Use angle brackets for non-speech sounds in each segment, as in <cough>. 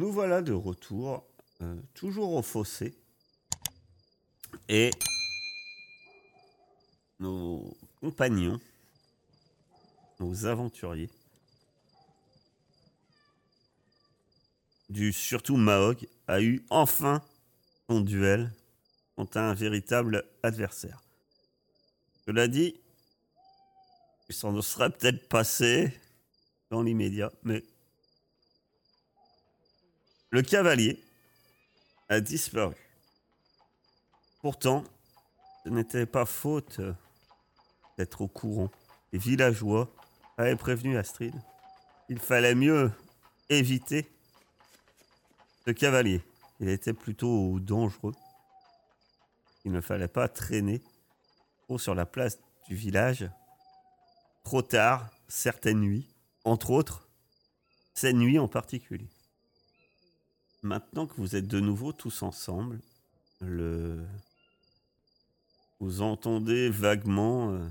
Nous voilà de retour, euh, toujours au fossé. Et nos compagnons, nos aventuriers, du surtout Mahog, a eu enfin son duel contre un véritable adversaire. Cela dit, il s'en serait peut-être passé dans l'immédiat, mais le cavalier a disparu. Pourtant, ce n'était pas faute euh, d'être au courant. Les villageois avaient prévenu Astrid. Il fallait mieux éviter ce cavalier. Il était plutôt dangereux. Il ne fallait pas traîner trop sur la place du village trop tard, certaines nuits, entre autres, cette nuit en particulier. Maintenant que vous êtes de nouveau tous ensemble, le... vous entendez vaguement euh,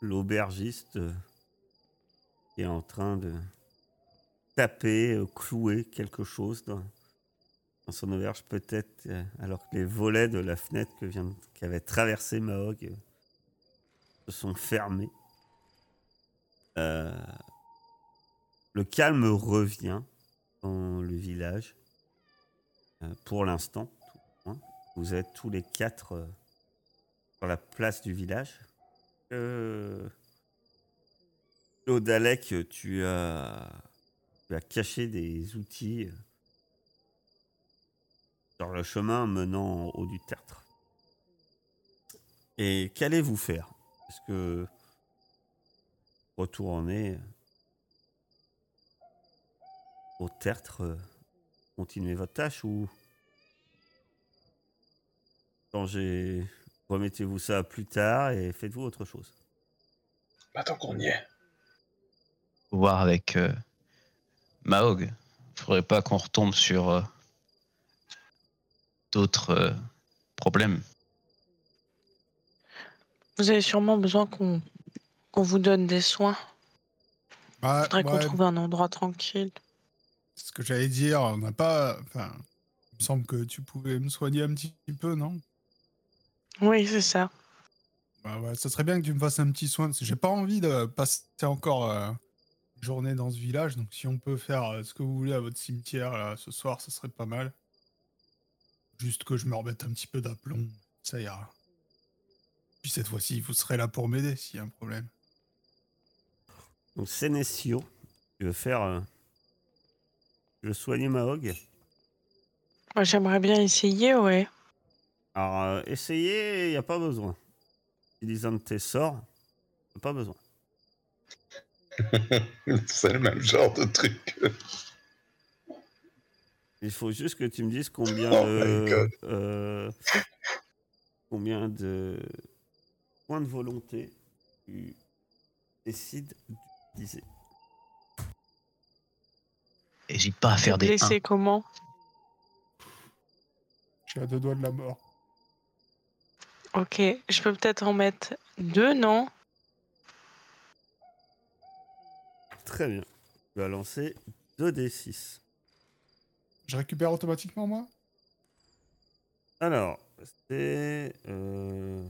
l'aubergiste euh, qui est en train de taper, euh, clouer quelque chose dans, son auberge, peut-être, alors que les volets de la fenêtre que vient, qu'avait traversé Mahog se sont fermés. Le calme revient dans le village. Euh, pour l'instant, vous êtes tous les quatre euh, sur la place du village. Euh, Claudalec, tu as, tu as caché des outils euh, sur le chemin menant au haut du tertre. Et qu'allez-vous faire? Est-ce que retourner au tertre, euh, continuer votre tâche ou changez, remettez-vous ça plus tard et faites-vous autre chose? Tant qu'on y est. Faut voir avec euh, Mahog. Faudrait pas qu'on retombe sur euh, d'autres euh, problèmes. Vous avez sûrement besoin qu'on qu'on vous donne des soins. Bah, Faudrait qu'on trouve un endroit tranquille. Ce que j'allais dire, on n'a pas. Enfin, il me semble que tu pouvais me soigner un petit peu, non? Oui, c'est ça. Bah ouais, ça serait bien que tu me fasses un petit soin, parce que j'ai pas envie de passer encore euh, une journée dans ce village, donc si on peut faire euh, ce que vous voulez à votre cimetière là, ce soir, ça serait pas mal. Juste que je me remette un petit peu d'aplomb, ça ira. Puis cette fois-ci, vous serez là pour m'aider s'il y a un problème. Donc Sénécio, tu veux faire... veux soigner Mahog Moi, j'aimerais bien essayer, ouais. Alors, euh, essayer, il n'y a pas besoin. Utilisant de tes sorts, y a pas besoin. <laughs> C'est le même genre de truc. Il faut juste que tu me dises combien Oh de... euh, combien de points de volonté tu décides d'utiliser. Hésite pas à faire des Blessé comment Je suis à deux doigts de la mort. Ok, je peux peut-être en mettre deux, non Très bien. Tu vas lancer 2d6. Je récupère automatiquement moi? Alors, c'est euh,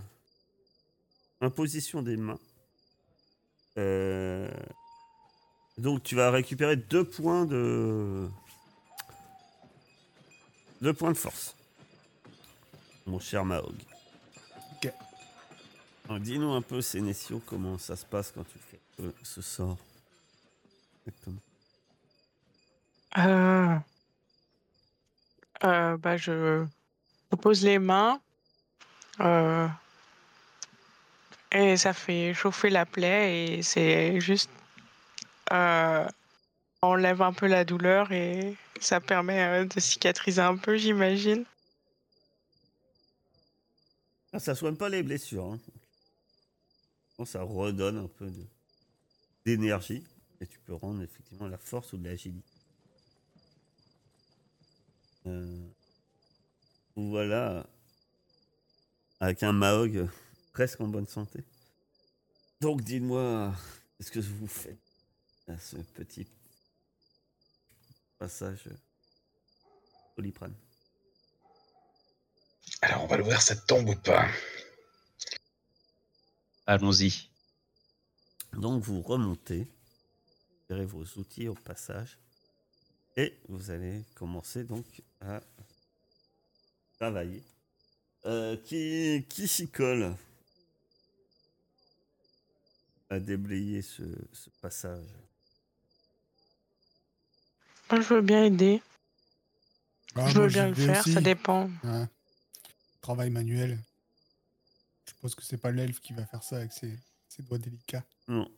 imposition des mains. Euh, donc tu vas récupérer deux points de deux points de force, mon cher Mahog. Ok. Alors, Dis-nous un peu, Sénécio, comment ça se passe quand tu fais euh, ce sort. Exactement. euh... Euh, bah, je... je pose les mains euh, et ça fait chauffer la plaie et c'est juste enlève un peu la douleur et ça permet euh, de cicatriser un peu, j'imagine. Ah, ça soigne pas les blessures. hein. Ça redonne un peu d'énergie et tu peux rendre effectivement la force ou de l'agilité. Euh, voilà avec un Mahog presque en bonne santé. Donc dites-moi, qu'est-ce que vous faites? À ce petit passage Doliprane. Alors, on va l'ouvrir cette tombe ou pas? Allons-y. Donc vous remontez, vous verrez vos outils au passage, et vous allez commencer donc à travailler. Euh, qui qui s'y colle à déblayer ce, ce passage? Moi, je veux bien aider. Ah, je veux bien le faire, aussi. ça dépend. Ouais. Travail manuel. Je suppose que c'est pas l'elfe qui va faire ça avec ses, ses doigts délicats. Non.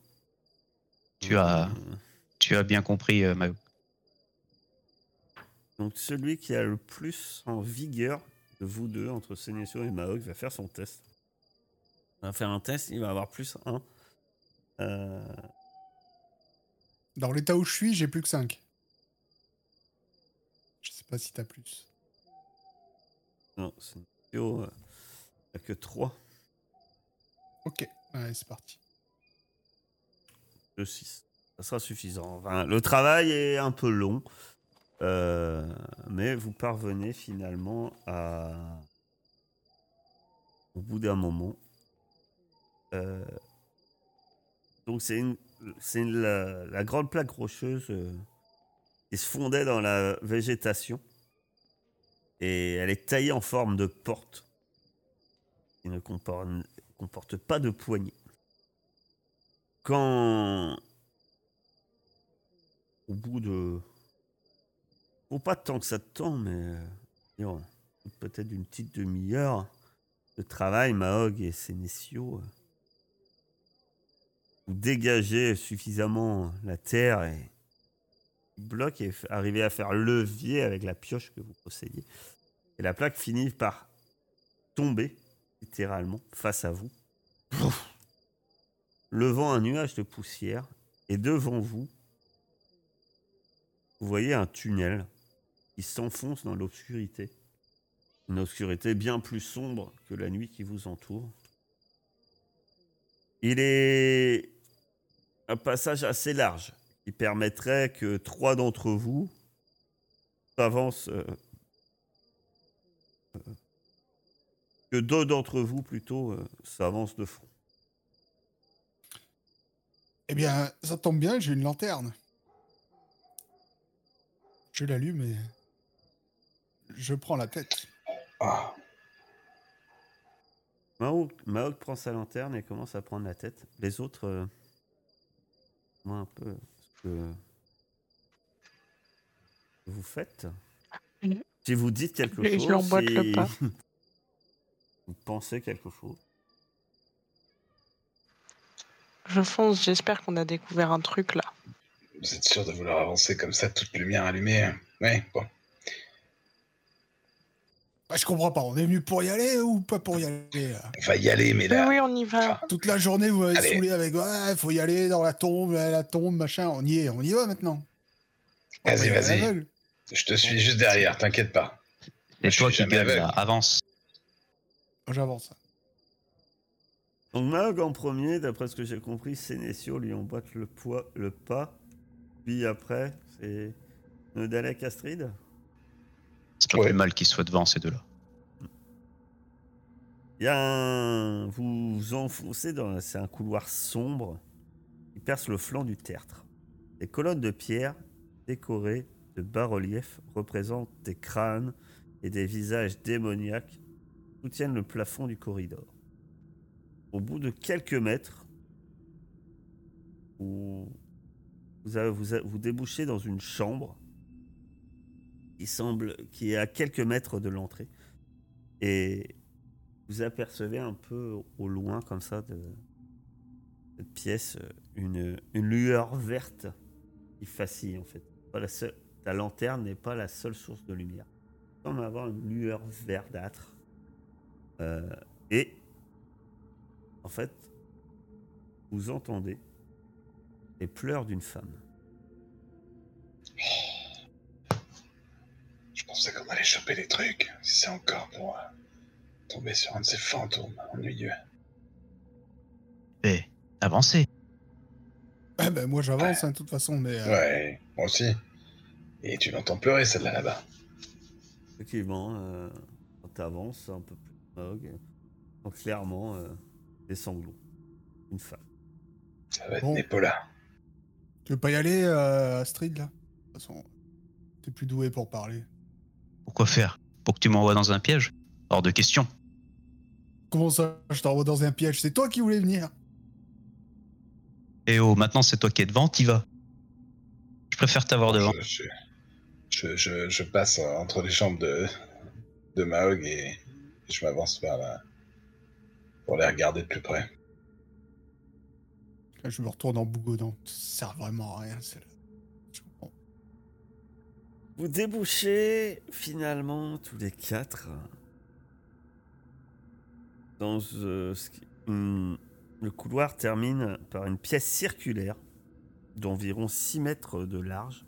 Tu as, tu as bien compris, euh, Mao. Donc celui qui a le plus en vigueur de vous deux, entre Sénécio et Mahog, va faire son test. Il va faire un test, il va avoir plus 1. Euh, Dans l'état où je suis, j'ai plus que 5. Je sais pas si t'as plus. non, Sénécio euh, a que 3 Ok, allez, c'est parti. de 6. Ça sera suffisant. Enfin, le travail est un peu long, euh, mais vous parvenez finalement à... Au bout d'un moment. euh, donc c'est une, c'est une- la, la grande plaque rocheuse euh, se fondait dans la végétation. Et elle est taillée en forme de porte. Qui ne comporte, pas de poignée. Quand au bout de faut pas tant que ça te tend mais euh, peut-être une petite demi-heure de travail Mahog et Sénécio euh, vous dégagez suffisamment la terre et bloc et arrivez à faire levier avec la pioche que vous possédiez et la plaque finit par tomber littéralement face à vous levant un nuage de poussière, et devant vous, vous voyez un tunnel qui s'enfonce dans l'obscurité. Une obscurité bien plus sombre que la nuit qui vous entoure. Il est un passage assez large qui permettrait que trois d'entre vous s'avancent. euh, euh, que deux d'entre vous plutôt euh, s'avancent de front. Eh bien, ça tombe bien, j'ai une lanterne. Je l'allume et je prends la tête. Ah, prend sa lanterne et commence à prendre la tête. Les autres, moi un peu, que vous faites. Mhm. Si vous dites quelque Je- je chose, le si pas. <laughs> vous pensez quelque chose. Je fonce, j'espère qu'on a découvert un truc là. vous êtes sûr de vouloir avancer comme ça, toute lumière allumée Ouais, bon. Ah, je comprends pas, on est venu pour y aller ou pas pour y aller là? On va y aller, mais là. oui, on y va. Toute la journée, vous m'avez Allez. saoulé avec ouais, faut y aller dans la tombe, la, tombe, machin. On y est, on y va maintenant. Vas-y, vas-y. Je te suis juste derrière, t'inquiète pas. C'est Je toi qui aveugle. Avance. J'avance. Donc Mahog en premier, d'après ce que j'ai compris, Sénécio lui emboîte le, poids, le pas. Puis après, c'est Nodalek Astrid? C'est pas Ouais. plus mal qu'ils soient devant ces deux-là. Il y a un... Vous vous enfoncez dans... C'est un couloir sombre qui perce le flanc du tertre. Des colonnes de pierre décorées de bas-reliefs représentent des crânes et des visages démoniaques soutiennent le plafond du corridor. Au bout de quelques mètres, vous, vous, avez- vous, vous débouchez dans une chambre qui semble qui est à quelques mètres de l'entrée et vous apercevez un peu au loin comme ça de cette pièce une, une lueur verte qui fascine en fait. Pas la, seule, la lanterne n'est pas la seule source de lumière. Semble avoir une lueur verdâtre. Euh, et en fait, vous entendez les pleurs d'une femme. Pensais qu'on allait choper des trucs. Si c'est encore pour euh, tomber sur un de ces fantômes ennuyeux. Eh, avancez. Eh ben, moi, j'avance, hein, de toute façon, mais. euh, Ouais, moi aussi. Et tu l'entends pleurer, celle-là, là-bas. Effectivement, euh, quand tu avances un peu plus, Maog, donc clairement euh, des sanglots. Une femme. Ça va être Bon. Népola. Tu veux pas y aller, euh, Astrid, là? De toute façon, t'es plus doué pour parler. Pourquoi faire? Pour que tu m'envoies dans un piège? Hors de question. Comment ça Je t'envoie dans un piège? C'est toi qui voulais venir. Et oh, maintenant c'est toi qui es devant, t'y vas. Je préfère t'avoir devant. Je, je, je, je- je passe entre les jambes de, de Mahog et je m'avance vers la. pour les regarder de plus près. Là, je me retourne en bougodon. Ça sert vraiment à rien, celle-là. Vous débouchez finalement tous les quatre dans euh, ce qui- hum, le couloir termine par une pièce circulaire d'environ 6 mètres de large.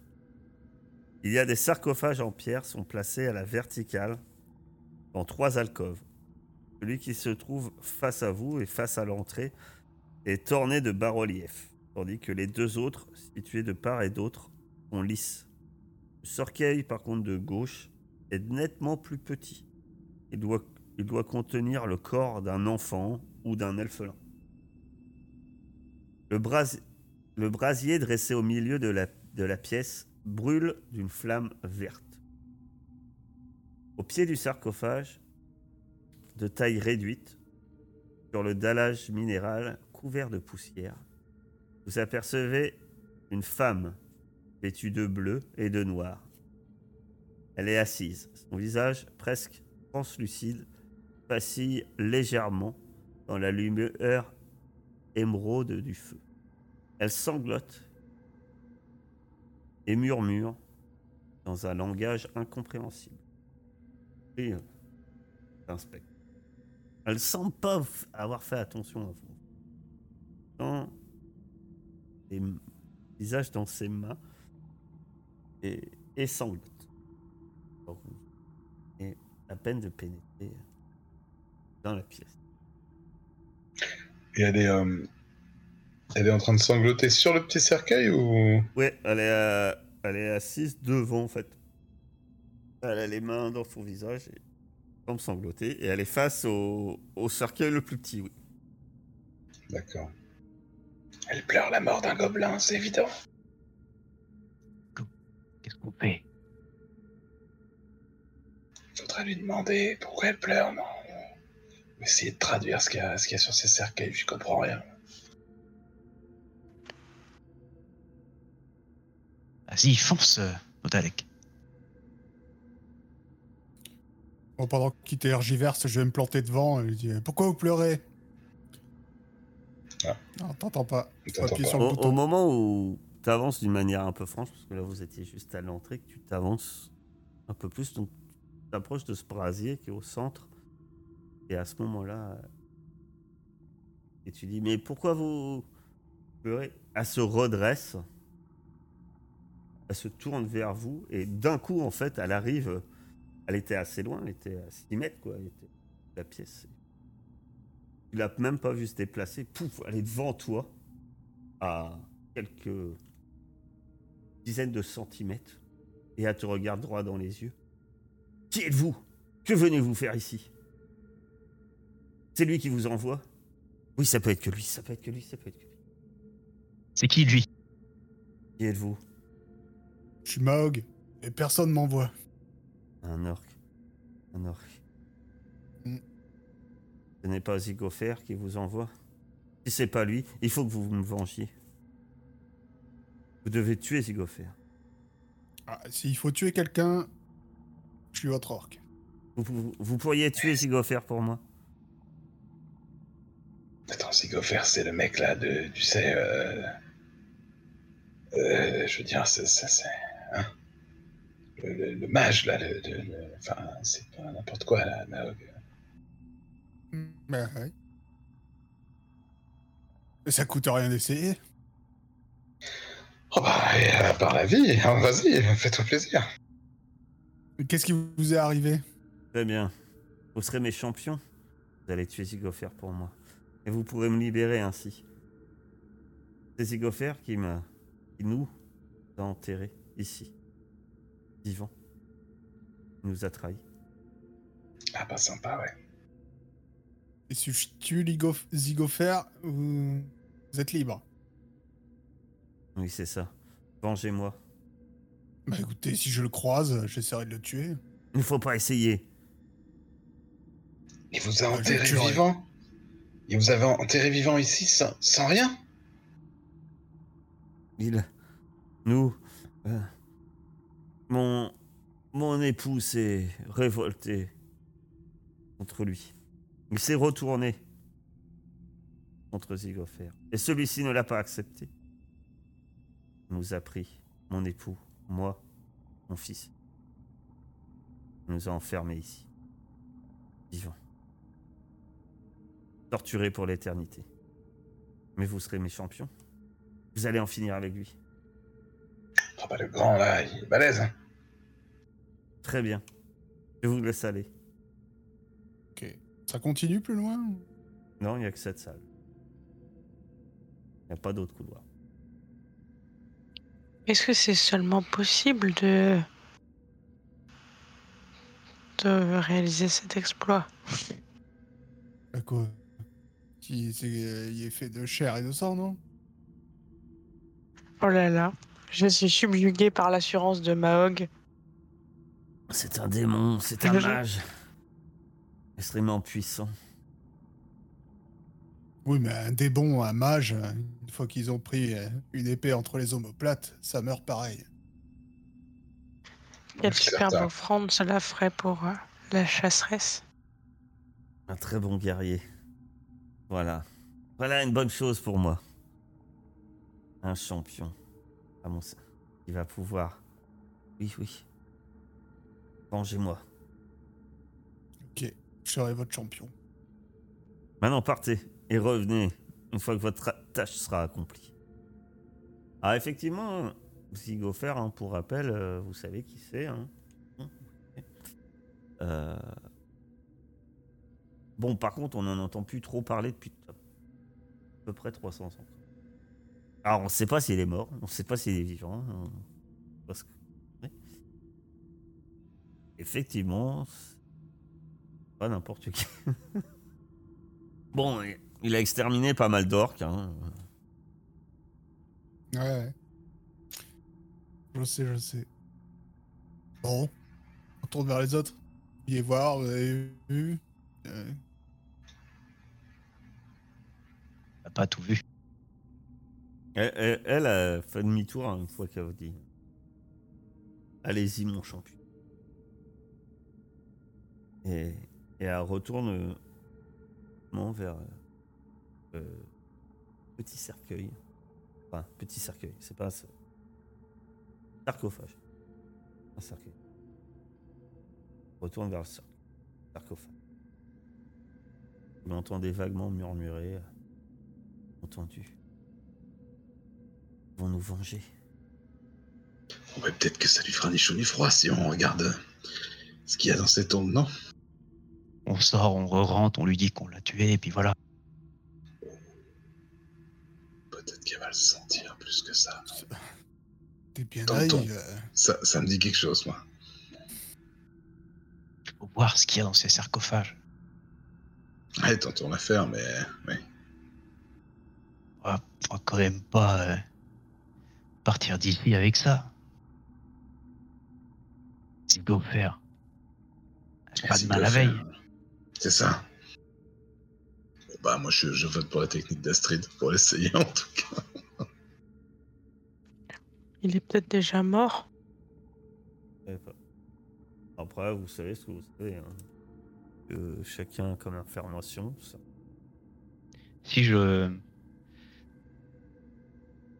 Il y a des sarcophages en pierre sont placés à la verticale dans trois alcôves. Celui qui se trouve face à vous et face à l'entrée est orné de bas-reliefs, tandis que les deux autres, situés de part et d'autre, sont lisses. Le cercueil, par contre, de gauche, est nettement plus petit. Il doit, contenir le corps d'un enfant ou d'un elfelin. Le, bras- le brasier dressé au milieu de la pièce brûle d'une flamme verte. Au pied du sarcophage, de taille réduite, sur le dallage minéral couvert de poussière, vous apercevez une femme vêtue de bleu et de noir. Elle est assise. Son visage, presque translucide, vacille légèrement dans la lumière émeraude du feu. Elle sanglote et murmure dans un langage incompréhensible. Et inspecte. Elle semble pas avoir fait attention à vous. Dans les visages dans ses mains et, et. Alors, Et à peine de pénétrer dans la pièce. Et elle est. euh, elle est en train de sangloter sur le petit cercueil ou? Ouais, elle est, euh, elle est assise devant en fait. Elle a les mains dans son visage et semble sangloter. Et elle est face au, au cercueil le plus petit, oui. D'accord. Elle pleure la mort d'un gobelin, c'est évident. Fait Faudrait lui demander pourquoi elle pleure, non Essayer de traduire ce qu'il y, a- ce qu'il y a sur ces cercueils, je comprends rien. Vas-y, fonce, euh, Odalek. Bon, pendant qu'il tergiverse, je vais me planter devant et lui dire Pourquoi vous pleurez? Ah. Non, t'entends pas. Sur le au moment où tu avances d'une manière un peu franche, parce que là vous étiez juste à l'entrée, que tu t'avances un peu plus, donc tu t'approches de ce brasier qui est au centre. Et à ce moment-là, et tu dis Mais pourquoi vous pleurez Elle se redresse, elle se tourne vers vous, et d'un coup, en fait, elle arrive. Elle était assez loin, elle était à 6 mètres, quoi. Elle était la pièce. Tu l'as même pas vu se déplacer. Pouf, elle est devant toi, à quelques dizaines de centimètres, et elle te regarde droit dans les yeux. Qui êtes-vous? Que venez-vous faire ici? C'est lui qui vous envoie? Oui, ça peut être que lui, ça peut être que lui, ça peut être que lui. C'est qui lui? Qui êtes-vous? Je suis Maog et personne m'envoie. Un orc. Un orc. Mm. Ce n'est pas Zigofer qui vous envoie? Si c'est pas lui, il faut que vous me vengiez. Vous devez tuer Zigofer. Ah, S'il faut tuer quelqu'un, je suis votre orc. Vous, vous- vous pourriez tuer Zigofer pour moi Attends, Sigofer, c'est le mec là de. Tu sais. Euh, euh, je veux dire, c'est. c'est- c'est- hein? Le, le- le mage là, le, enfin, c'est pas n'importe quoi là. Hmm, Bah, ouais. Mais ça coûte rien d'essayer. Oh bah, et, euh, par la vie, hein, vas-y, fais-toi plaisir. Qu'est-ce qui vous est arrivé? Très bien. Vous serez mes champions. Vous allez tuer Zigofer pour moi. Et vous pourrez me libérer ainsi. C'est Zigofer qui m'a. qui nous a enterrés ici. vivant. Il nous a trahis. Ah bah sympa, ouais. Et si je tue Ligo- Zigofer, vous... vous êtes libre. Oui, c'est ça. Vengez-moi. Bah écoutez, si je le croise, j'essaierai de le tuer. Il ne faut pas essayer. Il vous a Ah, je enterré vivant Il vous avait enterré vivant ici sans, sans rien Il. Nous. euh, mon. Mon époux s'est révolté contre lui. Il s'est retourné contre Zigofer. Et celui-ci ne l'a pas accepté. Nous a pris, mon époux, moi, mon fils. Il nous a enfermés ici. Vivants. Torturés pour l'éternité. Mais vous serez mes champions. Vous allez en finir avec lui. Ah bah le grand là, il est balèze, hein Très bien. Je vous laisse aller. Ok. Ça continue plus loin Non, il n'y a que cette salle. Il n'y a pas d'autre couloir. Est-ce que c'est seulement possible de de réaliser cet exploit? Quoi? Qui euh, il est fait de chair et de sang, non? Oh là là, je suis subjugué par l'assurance de Mahog. C'est un démon, c'est un mage. Extrêmement puissant. Oui, mais un démon, un mage, une fois qu'ils ont pris euh, une épée entre les omoplates, ça meurt pareil. Quelle superbe offrande cela ferait pour euh, la chasseresse. Un très bon guerrier. Voilà. Voilà une bonne chose pour moi. Un champion. À mon sein. Il va pouvoir. Oui, oui. Vengez-moi. Ok, je serai votre champion. Maintenant, partez et revenez une fois que votre tâche sera accomplie. Ah, effectivement, Zigofer, hein, pour rappel, euh, vous savez qui c'est. hein. <laughs> Euh, Bon, par contre, on n'en entend plus trop parler depuis à peu près 300 ans. Alors, on ne sait pas s'il est mort, on ne sait pas s'il est vivant. parce que- ouais. Effectivement, pas n'importe qui. <laughs> Bon, et- il a exterminé pas mal d'orques. hein. Ouais, ouais. Je sais, je sais. Bon, on tourne vers les autres. Veuillez voir, vous avez vu Euh, T'as pas tout vu. Elle, elle- elle a fait demi-tour hein, une fois qu'elle a dit Allez-y, mon champion. Et, et elle retourne euh, non, vers petit cercueil. Enfin, petit cercueil, c'est pas ça. Sarcophage. Un cercueil. Retourne vers le sarcophage. Vous l'entendez vaguement murmurer. Entendu. Ils vont nous venger. Ouais, peut-être que ça lui fera ni chaud ni froid si on regarde euh, ce qu'il y a dans cette tombe, non? On sort, on re-rentre, on lui dit qu'on l'a tué, et puis voilà. Peut-être qu'elle va le sentir plus que ça. T'es bien euh. Ça, ça me dit quelque chose, moi. Faut voir ce qu'il y a dans ces sarcophages. Ouais, tentons l'affaire, mais... Ouais. On va, on va quand même pas euh, partir d'ici avec ça. Zigofer. Pas Ainsi demain que la faire. veille. C'est ça. Bon, bah, moi, je, je vote pour la technique d'Astrid, pour l'essayer <laughs> en tout cas. Il est peut-être déjà mort. Après, vous savez ce que vous savez. hein. Chacun a comme information. ça. Si je.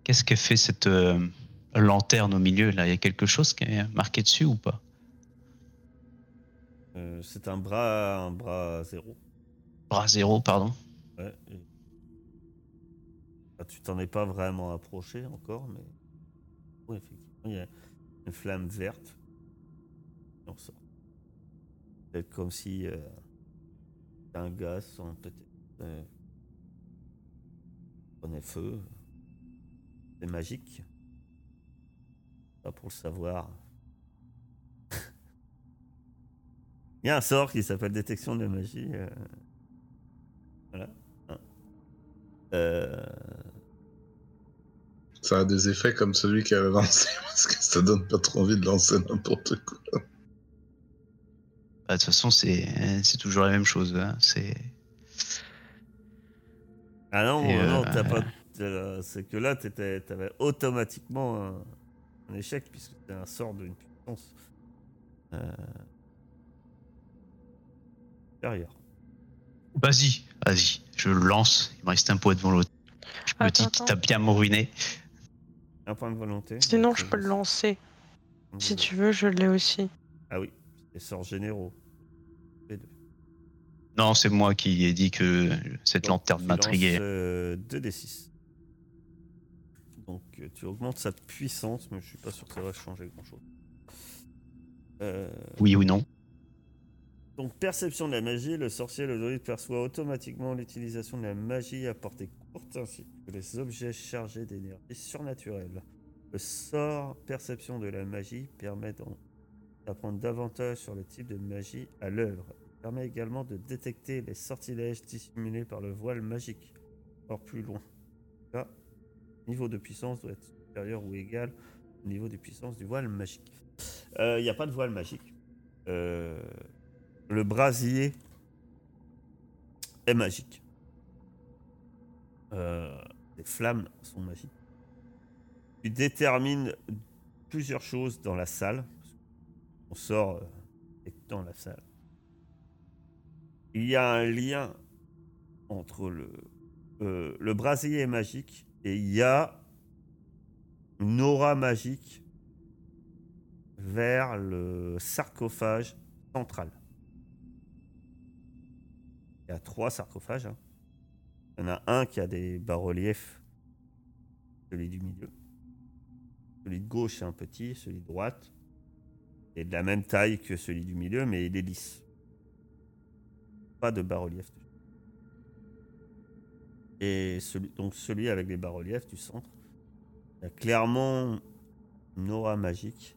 Qu'est-ce que fait cette euh, lanterne au milieu là? Il y a quelque chose qui est marqué dessus ou pas? Euh, c'est un bras, un bras zéro. Bras zéro, pardon. Ouais. et- Ah, tu t'en es pas vraiment approché encore, mais oui, effectivement, il y a une flamme verte. Peut-être comme si euh, un gaz sans peut-être euh, prenait feu. C'est magique. Pas pour le savoir. <laughs> Il y a un sort qui s'appelle détection de magie. euh, Voilà. Hein. Ça a des effets comme celui qui avait lancé, <laughs> parce que ça donne pas trop envie de lancer n'importe quoi. Bah, De toute façon, c'est c'est toujours la même chose. hein. C'est Ah non, non, euh, t'as pas. t'as- C'est que là, t'étais- t'avais automatiquement un, un échec puisque c'était un sort d'une puissance euh, supérieure. Vas-y, vas-y, je le lance. Il me reste un point devant l'autre. Je me dis attends. à bien me ruiner. Un point de volonté. Sinon, donc, je euh, peux le lancer. donc, Si euh, tu veux, je l'ai aussi. Ah oui, les sorts généraux. Les deux. Non, c'est moi qui ai dit que cette Donc, lanterne m'intriguait. lances, euh, 2d6. Donc euh, tu augmentes sa puissance, mais je suis pas sûr que ça va changer grand chose. Oui ou non donc perception de la magie, le sorcier, le druide perçoit automatiquement l'utilisation de la magie à portée courte ainsi les objets chargés d'énergie surnaturelle. Le sort perception de la magie permet d'apprendre davantage sur le type de magie à l'œuvre. Il permet également de détecter les sortilèges dissimulés par le voile magique. Encore plus loin. Là, niveau de puissance doit être supérieur ou égal au niveau de puissance du voile magique. Il n'y a pas de voile magique. Euh, le brasier est magique. Euh, les flammes sont magiques. Tu détermines plusieurs choses dans la salle. On sort euh, et dans la salle. Il y a un lien entre le, euh, brasier magique et il y a une aura magique vers le sarcophage central. Il y a trois sarcophages. hein. Il y en a un qui a des bas-reliefs, celui du milieu. Celui de gauche est un petit, celui de droite est de la même taille que celui du milieu, mais il est lisse. Pas de bas-relief. Et donc celui avec les bas-reliefs du centre, il y a clairement une aura magique.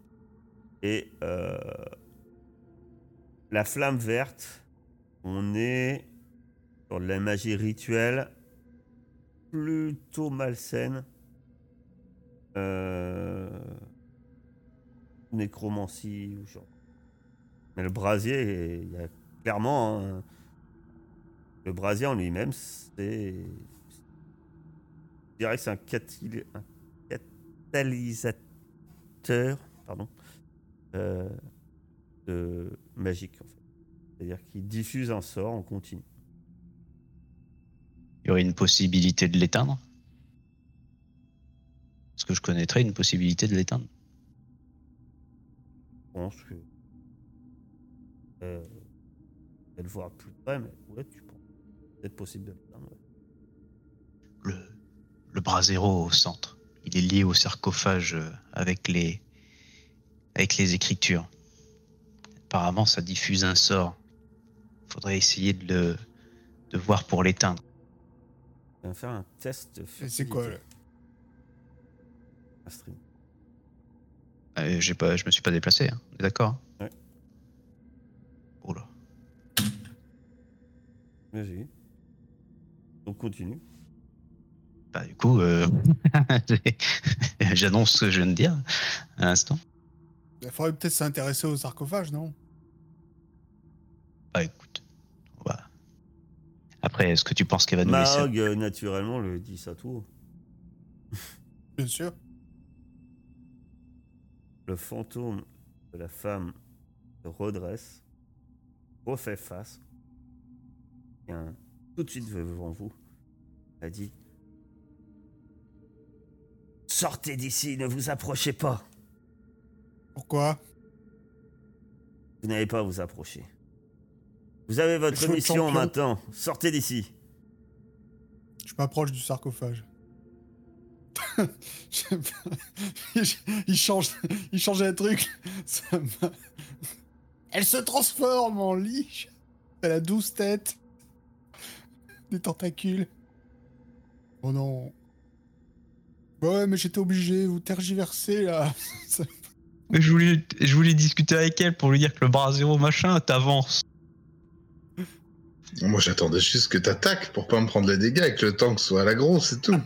Et euh, la flamme verte, on est de la magie rituelle plutôt malsaine. Euh, nécromancie ou genre. Mais le brasier, il y a clairement. un- le brasier en lui-même, c'est. Je dirais que c'est un, catil- un catalysateur. Pardon. euh, de magique en fait. C'est-à-dire qu'il diffuse un sort en continu. Il y aurait une possibilité de l'éteindre Est-ce que je connaîtrais une possibilité de l'éteindre? Je pense que. Euh, elle voir plus près, mais ouais, tu penses. C'est possible de l'éteindre. ouais. le, le bras zéro au centre. Il est lié au sarcophage euh, avec les, avec les écritures. Apparemment, ça diffuse un sort. Faudrait essayer de le de voir pour l'éteindre. On va faire un test. c'est quoi furtivité. Astrid. Euh, j'ai pas, je me suis pas déplacé. Hein. On est D'accord. Ouais. Oh là. Vas-y. Donc continue. Bah, du coup, euh, <laughs> j'annonce ce que je viens de dire à l'instant. Il faudrait peut-être s'intéresser au sarcophage, non? Bah écoute, on Après, est-ce que tu penses qu'elle va nous laisser euh, naturellement, le dit ça tout haut. <laughs> Bien sûr. Le fantôme de la femme se redresse, refait face, vient tout de suite devant vous, a dit Sortez d'ici, ne vous approchez pas. Pourquoi? Vous n'allez pas à vous approcher. Vous avez votre mission maintenant. Sortez d'ici. Je m'approche du sarcophage. <laughs> Il change, il change un truc. Ça m'a- Elle se transforme en liche. Elle a douze têtes. Des tentacules. Oh non. Ouais, mais j'étais obligé, vous tergiversez là. <laughs> Je voulais, je voulais discuter avec elle pour lui dire que le bras zéro machin, t'avances. Moi, j'attendais juste que t'attaques pour pas me prendre les dégâts et que le tank soit à l'agro, c'est tout.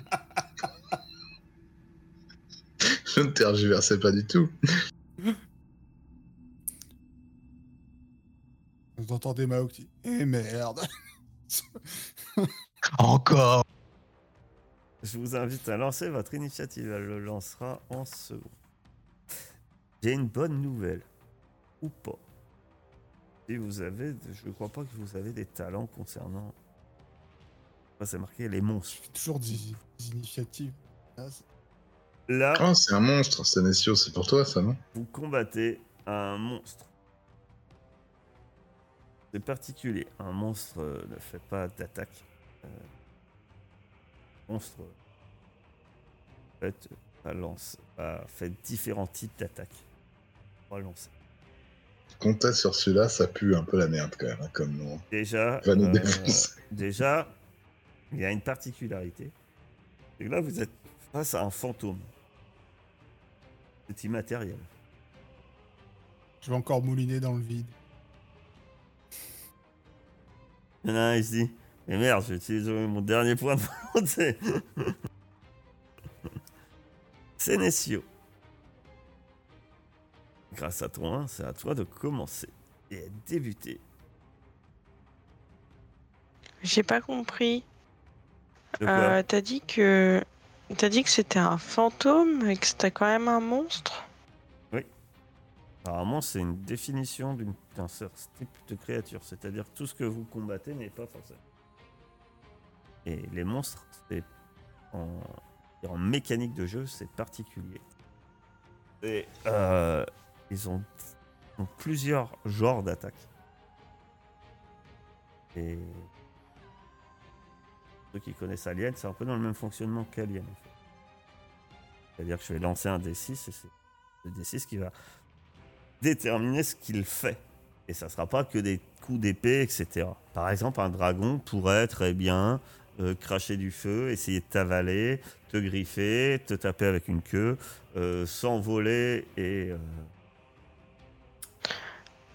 <laughs> Je ne tergiversais pas du tout. Vous entendez Mao qui dit Eh merde <laughs> Encore. Je vous invite à lancer votre initiative. Elle le lancera en second. J'ai une bonne nouvelle. Ou pas. Si vous avez. Je ne crois pas que vous avez des talents concernant. C'est marqué les monstres. Je fais toujours des, des initiatives. Ah, c'est- Là, Oh, c'est un monstre, Sénécio, c'est pour toi ça, non? vous combattez un monstre. C'est particulier. Un monstre euh, ne fait pas d'attaque. Euh, monstre. En fait, lance, a fait différents types d'attaques. Pas lancer. Comptez sur celui-là, ça pue un peu la merde quand même, hein, comme nom. Déjà, Va nous euh, défoncer. déjà, il y a une particularité. C'est que là, vous êtes face à un fantôme. C'est immatériel. Je vais encore mouliner dans le vide. Il y en a un, il se dit Mais merde, j'ai utilisé mon dernier point de volonté. <laughs> Sénécio. Grâce à toi, hein, c'est à toi de commencer et à débuter. J'ai pas compris. Euh, T'as dit que. T'as dit que c'était un fantôme et que c'était quand même un monstre? Apparemment, c'est une définition d'une- d'un certain type de créature. C'est-à-dire que tout ce que vous combattez n'est pas forcément. Et les monstres, c'est en, en mécanique de jeu, c'est particulier. Et euh, ils ont, plusieurs genres d'attaques. Et ceux qui connaissent Alien, c'est un peu dans le même fonctionnement qu'Alien. C'est-à-dire que je vais lancer un D6 et c'est le D6 qui va déterminer ce qu'il fait. Et ça sera pas que des coups d'épée, etc. Par exemple, un dragon pourrait très bien euh, cracher du feu, essayer de t'avaler, te griffer, te taper avec une queue, euh, s'envoler et... euh,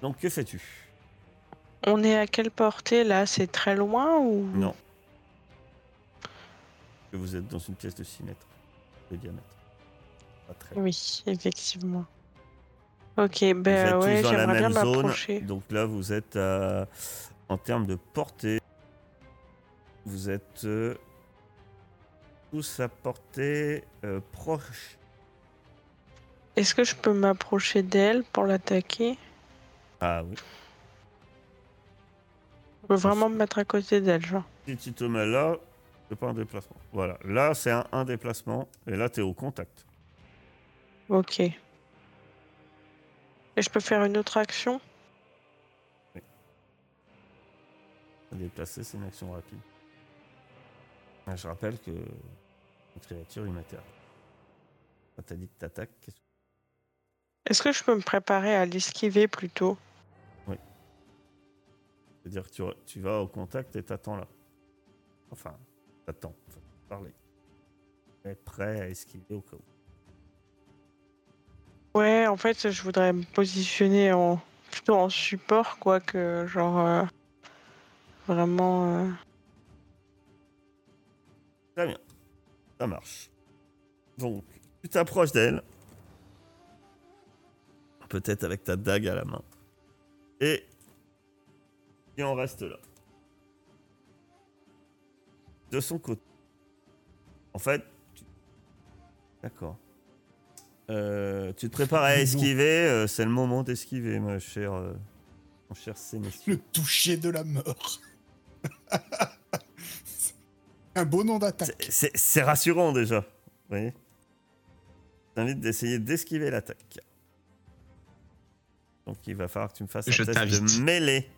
Donc que fais-tu? On est à quelle portée là? C'est très loin ou? Non. Que vous êtes dans une pièce de 6 mètres de diamètre. Pas très loin. Oui, effectivement. Ok, ben êtes ouais, tous dans la j'aimerais bien même zone. m'approcher. Donc là, vous êtes à- en termes de portée. Vous êtes euh, tous à portée euh, proche. Est-ce que je peux m'approcher d'elle pour l'attaquer? Ah oui. Je peux vraiment me mettre à côté d'elle, genre. Si tu te mets là, c'est pas un déplacement. Voilà. Là, c'est un, un déplacement. Et là, tu es au contact. Ok. Et je peux faire une autre action? Déplacer, c'est une action rapide. Ah, Je rappelle que une créature immatérielle. Quand t'as dit que t'attaques, qu'est-ce que Est-ce que je peux me préparer à l'esquiver plutôt? C'est-à-dire que tu, tu vas au contact et t'attends là. Enfin, t'attends. Faut parler. Être prêt à esquiver au cas où. Ouais, en fait, je voudrais me positionner en plutôt en support, quoi, que genre euh, vraiment. euh, Très bien. Ça marche. Donc, tu t'approches d'elle. Peut-être avec ta dague à la main. Et. Et on reste là. De son côté. En fait. tu- D'accord. Euh, tu te prépares à esquiver. euh, c'est le moment d'esquiver, ma chère. euh, mon cher Sénestier. Le toucher de la mort. <laughs> Un beau nom d'attaque. C'est- C'est c'est rassurant déjà. Vous voyez? Je t'invite d'essayer d'esquiver l'attaque. Donc il va falloir que tu me fasses Je un test de mêlée,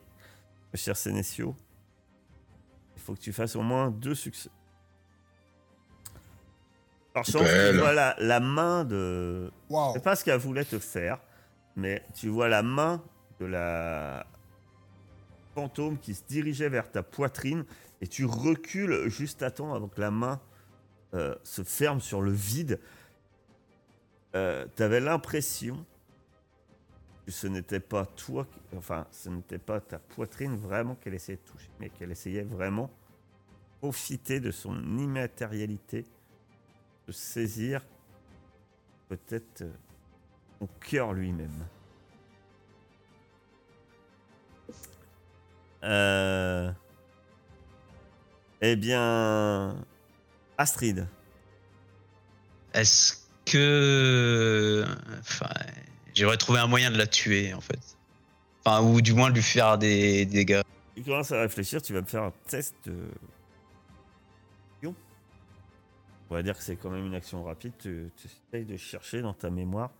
cher Sénécio. Il faut que tu fasses au moins deux succès. Par chance, tu vois la, la main de... Waouh. C'est pas ce qu'elle voulait te faire, mais tu vois la main de la fantôme qui se dirigeait vers ta poitrine et tu recules juste à temps avant que la main euh, se ferme sur le vide. Euh, T'avais l'impression ce n'était pas toi, enfin, ce n'était pas ta poitrine vraiment qu'elle essayait de toucher, mais qu'elle essayait vraiment profiter de son immatérialité, de saisir peut-être euh, son cœur lui-même. Euh... Eh bien, Astrid. Est-ce que. Enfin, j'aurais trouvé un moyen de la tuer, en fait. Enfin, ou du moins de lui faire des dégâts. Tu commences à réfléchir, tu vas me faire un test. On va dire que c'est quand même une action rapide. Tu, essayes de chercher dans ta mémoire.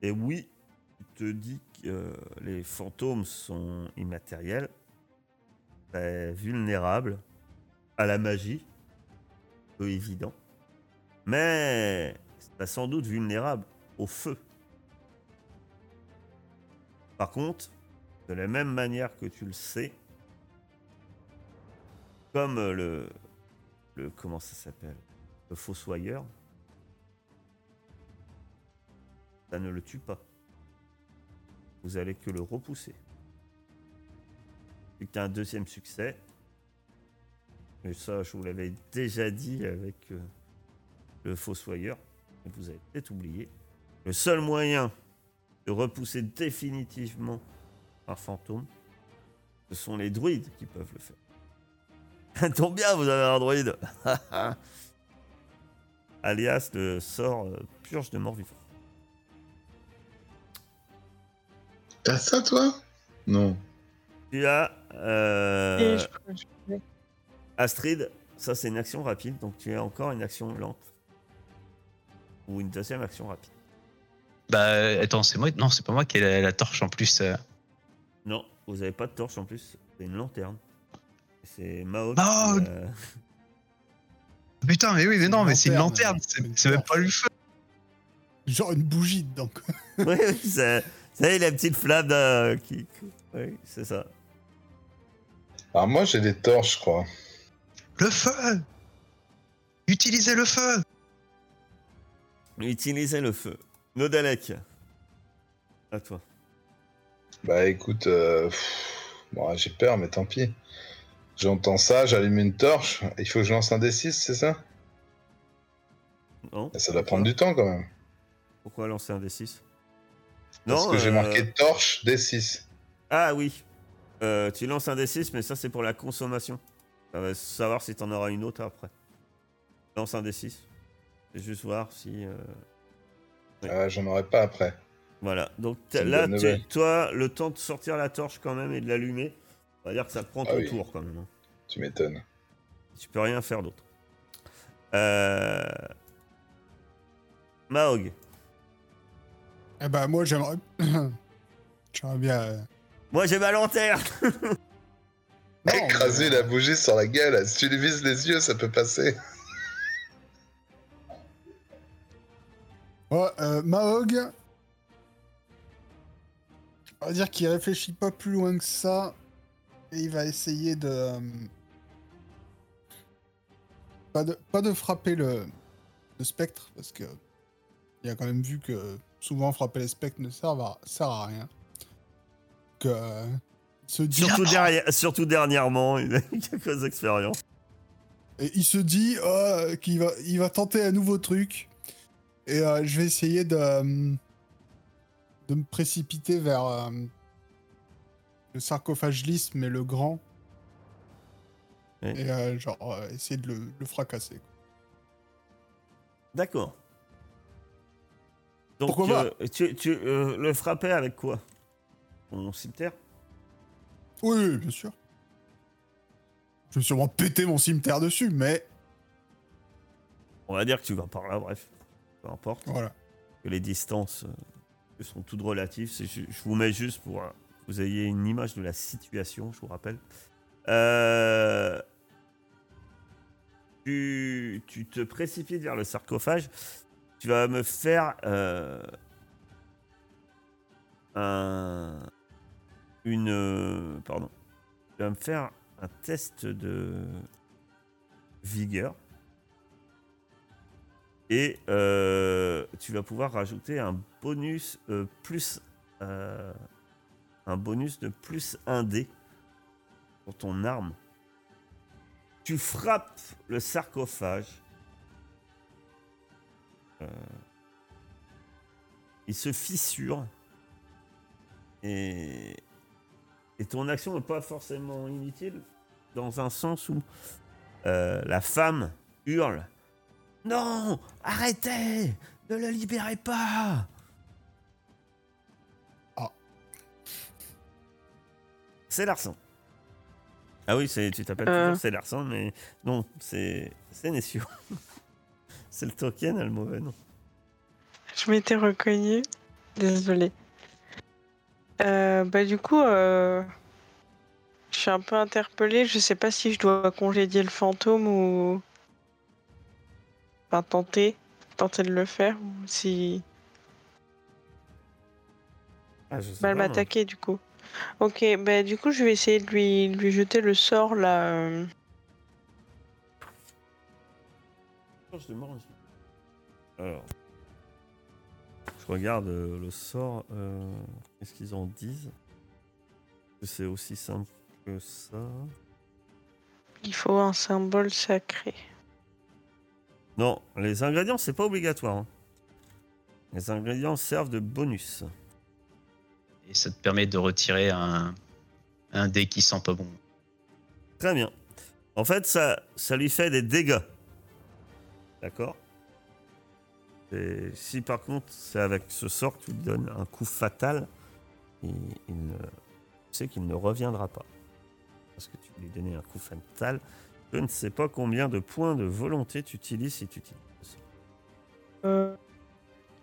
Et oui, tu te dis que euh, les fantômes sont immatériels, très vulnérables à la magie, peu évident. Mais c'est sans doute vulnérable au feu. Par contre, de la même manière que tu le sais, comme le, le comment ça s'appelle, le fossoyeur, ça ne le tue pas. Vous allez que le repousser. Tu as un deuxième succès, et ça je vous l'avais déjà dit avec euh, le fossoyeur, vous avez peut-être oublié, le seul moyen repousser définitivement un fantôme, ce sont les druides qui peuvent le faire. <laughs> Tombe bien, vous avez un druide. <laughs> Alias le sort euh, purge de mort vivant. T'as ça, toi? Non. Tu as euh, je- Astrid, ça c'est une action rapide, donc tu as encore une action lente. Ou une deuxième action rapide. Bah, attends, c'est moi. Non, c'est pas moi qui ai la, la torche en plus. euh. Non, vous n'avez pas de torche en plus, c'est une lanterne. C'est Mao. Mao euh, <laughs> Putain, mais oui, mais non, mais c'est une lanterne. C'est même pas le feu. Genre une bougie dedans. quoi. oui, oui, c'est c'est la petite flamme de- qui. Oui, c'est ça. Alors moi, j'ai des torches, je crois. Le feu Utilisez le feu Utilisez le feu. Nodalek. À toi. Bah écoute, euh, pff, bon, j'ai peur, mais tant pis. J'entends ça, j'allume une torche. Il faut que je lance un D6, c'est ça? Non Ça doit prendre du temps quand même. Pourquoi lancer un D6 Parce que j'ai euh, marqué torche D6. Ah oui. Euh, tu lances un D6, mais ça c'est pour la consommation. Ça va savoir si t'en auras une autre après. Lance un D6. C'est juste voir si. Euh, Oui. Ah, J'en aurai pas après. Voilà. Donc là, toi, le temps de sortir la torche quand même et de l'allumer, on va dire que ça te prend Ah ton oui. tour quand même. hein. Tu m'étonnes. Tu peux rien faire d'autre. Euh... Maog. Eh ben moi j'aimerais. <coughs> j'aimerais bien. euh, Moi j'ai ma lanterne <laughs> Écraser mais, la bougie sur la gueule. Si tu lui vises les yeux, ça peut passer. Ouais, euh, Mahog. On va dire qu'il réfléchit pas plus loin que ça. Et il va essayer de. euh, Pas de, pas de frapper le, le spectre, parce que. Il a quand même vu que souvent frapper les spectres ne sert à, sert à rien. Que. euh, il se dit, surtout, derrière- surtout dernièrement, il a eu quelques expériences. Et il se dit oh, qu'il va, il va tenter un nouveau truc. Et euh, je vais essayer de, euh, de me précipiter vers euh, le sarcophage lisse, mais le grand. Et euh, genre, essayer de le, le fracasser. D'accord. Donc, Pourquoi pas tu, tu le frappais avec quoi? Ton cimetière? Oui, oui, bien sûr. Je vais sûrement péter mon cimetière dessus, mais On va dire que tu vas par là, bref. Peu importe. voilà. Que les distances euh, sont toutes relatives. Je vous mets juste pour que vous ayez une image de la situation, je vous rappelle. Euh, tu, tu te précipites vers le sarcophage. Tu vas me faire euh, un, une. Pardon. Tu vas me faire un test de vigueur. Et euh, tu vas pouvoir rajouter un bonus euh, plus euh, un bonus de plus 1 dé pour ton arme. Tu frappes le sarcophage. Il se fissure. Et, et ton action n'est pas forcément inutile, dans un sens où la femme hurle Non Arrêtez Ne le libérez pas Ah. C'est Larson. Ah oui, c'est, tu t'appelles Euh. toujours c'est Larson, mais non, c'est, c'est Nessio. <laughs> c'est le token, le mauvais nom. Je m'étais reconnue. Désolée. Euh, bah du coup, euh, je suis un peu interpellée. Je sais pas si je dois congédier le fantôme ou... Enfin, tenter. Tenter de le faire. Ou si... Ah, je sais moi. m'attaquer du coup. Ok, bah du coup, je vais essayer de lui, lui jeter le sort là. euh, de. Alors. Je regarde euh, le sort. euh, Qu'est-ce qu'ils en disent? C'est aussi simple que ça Il faut un symbole sacré. Non, les ingrédients, c'est pas obligatoire. hein. Les ingrédients servent de bonus. Et ça te permet de retirer un, un dé qui sent pas bon. Très bien. En fait, ça, ça lui fait des dégâts. D'accord Et si par contre, c'est avec ce sort que tu lui donnes un coup fatal, il, il ne- tu sais qu'il ne reviendra pas. Parce que tu lui donnais un coup fatal. Je ne sais pas combien de points de volonté tu utilises si tu utilises. Euh,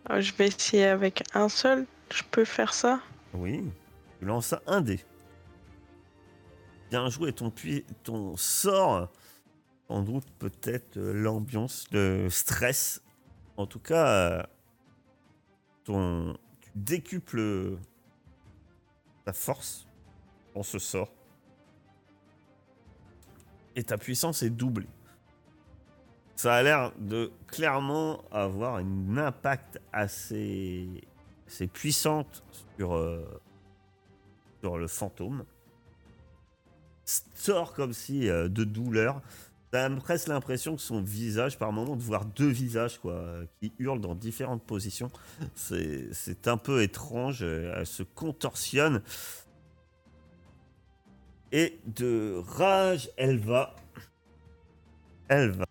euh, je vais essayer avec un seul. Je peux faire ça? Oui, tu lances un dé. Bien joué, ton, ton sort en doute peut-être euh, l'ambiance de stress. En tout cas, euh, ton, tu décuples ta force en ce sort. Et ta puissance est doublée. Ça a l'air de clairement avoir un impact assez, sur, euh, sur le fantôme. Sort comme si euh, de douleur. T'as presque l'impression que son visage, par moment, de voir deux visages quoi, qui hurlent dans différentes positions. C'est c'est un peu étrange. euh, Elle se contorsionne. Et de rage, elle va. Elle va.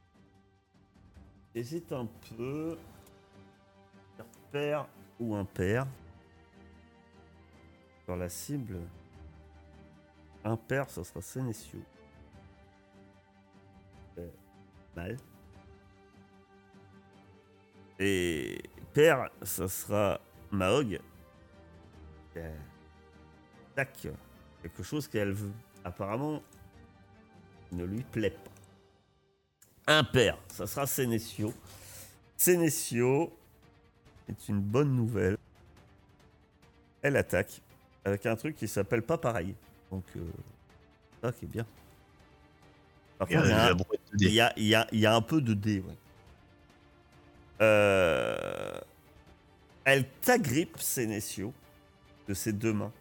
Hésite un peu. Père ou impair. Sur la cible. Impair, ça sera Sénécio. Euh, Mal. Et père, ça sera Mahog. Euh, Tac. Quelque chose qu'elle veut. Apparemment, ne lui plaît pas. Impair, ça sera Sénécio. Sénécio est une bonne nouvelle. Elle attaque avec un truc qui s'appelle pas pareil. Donc, euh, ça qui est bien. Par contre, y a y a, il y a un peu de dé, ouais. Euh, Elle t'agrippe, Sénécio, de ses deux mains,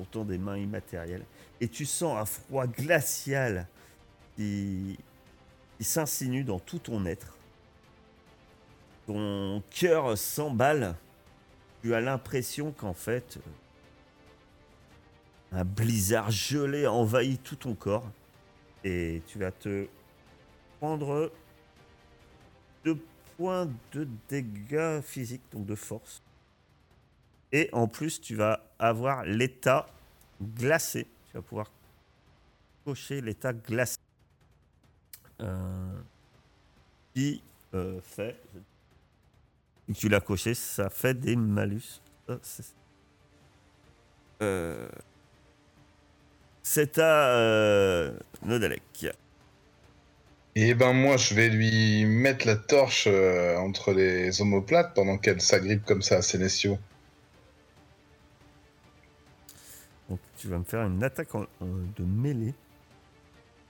pourtant des mains immatérielles, et tu sens un froid glacial qui, qui s'insinue dans tout ton être. Ton cœur s'emballe. Tu as l'impression qu'en fait, un blizzard gelé envahit tout ton corps. Et tu vas te prendre deux points de dégâts physiques, donc de force. Et en plus, tu vas avoir l'état glacé. Tu vas pouvoir cocher l'état glacé. Euh, qui euh, fait. Tu l'as coché, ça fait des malus. Euh, c'est à Nodalek. Et ben moi, je vais lui mettre la torche entre les omoplates pendant qu'elle s'agrippe comme ça à Sénécio. Donc tu vas me faire une attaque en- en- de mêlée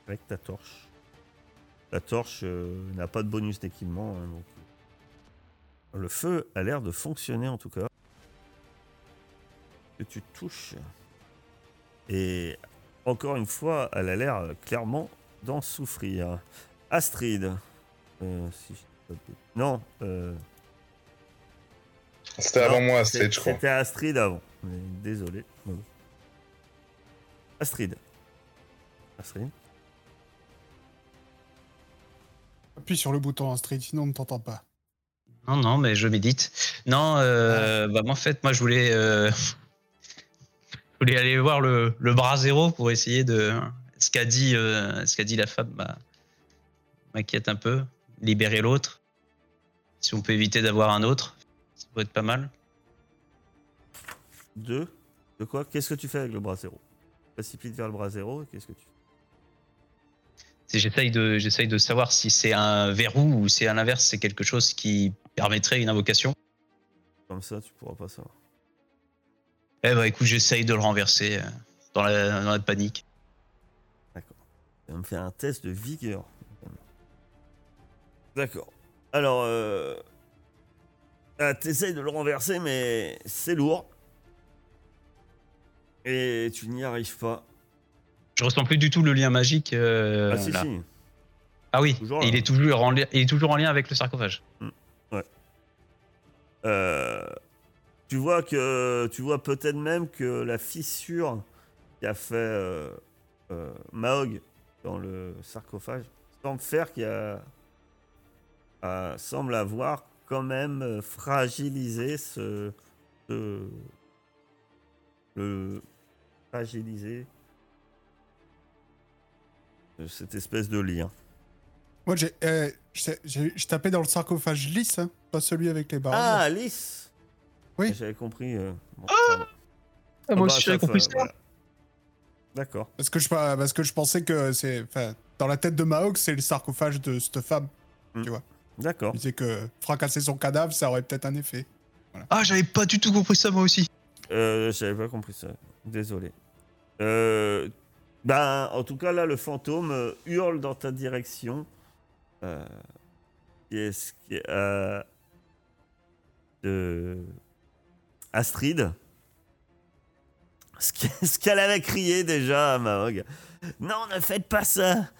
avec ta torche. La torche euh, n'a pas de bonus d'équipement. hein, donc... Le feu a l'air de fonctionner en tout cas. que tu touches. Et encore une fois, elle a l'air euh, clairement d'en souffrir. Astrid. Euh, si je Non, euh, C'était avant moi, Astrid, je crois. C'était Astrid avant. Mais Désolé. Bon. Astrid. Astrid. Appuie sur le bouton Astrid, sinon on ne t'entend pas. Non, non, mais je médite. Non, euh, bah, moi, en fait, moi, je voulais, euh, <laughs> je voulais aller voir le, le bras zéro pour essayer de. Ce qu'a dit, euh, ce qu'a dit la femme bah, m'inquiète un peu. Libérer l'autre. Si on peut éviter d'avoir un autre, ça pourrait être pas mal. Deux. De quoi? Qu'est-ce que tu fais avec le bras zéro? Précipite vers le bras zéro. Qu'est-ce que tu fais? J'essaye de, j'essaye de savoir si c'est un verrou ou si à l'inverse c'est quelque chose qui permettrait une invocation. Comme ça, tu pourras pas savoir. Eh bah écoute, j'essaye de le renverser euh, dans la, dans la panique. D'accord. Tu vas me faire un test de vigueur. D'accord. Alors, euh... ah, t'essayes de le renverser, mais c'est lourd. Et tu n'y arrives pas. Je ressens plus du tout le lien magique. euh, ah si, là. si. Ah oui, Toujours et il est toujours en, li- il est toujours en lien avec le sarcophage. Euh, tu vois que tu vois peut-être même que la fissure qui a fait euh, euh, Maog dans le sarcophage semble faire qu'il a euh, semble avoir quand même fragilisé ce, ce- le fragilisé euh, cette espèce de lien. Moi, j'ai, euh, je tapais dans le sarcophage lisse, hein, pas celui avec les barres. Ah, Alice Oui. J'avais compris. euh, bon, Ah pardon. moi bah, aussi, j'avais compris ça. voilà. D'accord. Parce, que je, parce que je pensais que c'est. Enfin, dans la tête de Mahog, c'est le sarcophage de cette femme. D'accord. Je disais que fracasser son cadavre, ça aurait peut-être un effet. Ah, j'avais pas du tout compris ça moi aussi. Euh, J'avais pas compris ça. Désolé. Euh, ben, en tout cas, là, le fantôme euh, hurle dans ta direction. Euh, qui est ce qui est, euh, de Astrid? Ce qu'elle avait crié déjà à Mahog. Non, ne faites pas ça.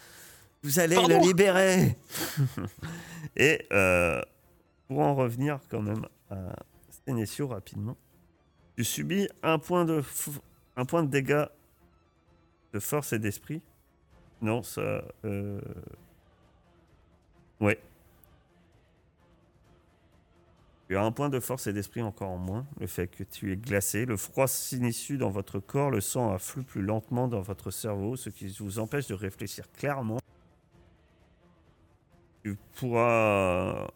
Vous allez Pardon. le libérer. <laughs> Et euh, pour en revenir quand même à Sénécio rapidement. Tu subis un point de, un point de dégâts de force et d'esprit. Non, ça. Euh... Ouais. Tu as un point de force et d'esprit encore en moins. Le fait que tu es glacé. Le froid s'initie dans votre corps. Le sang afflue plus lentement dans votre cerveau, ce qui vous empêche de réfléchir clairement. Tu pourras.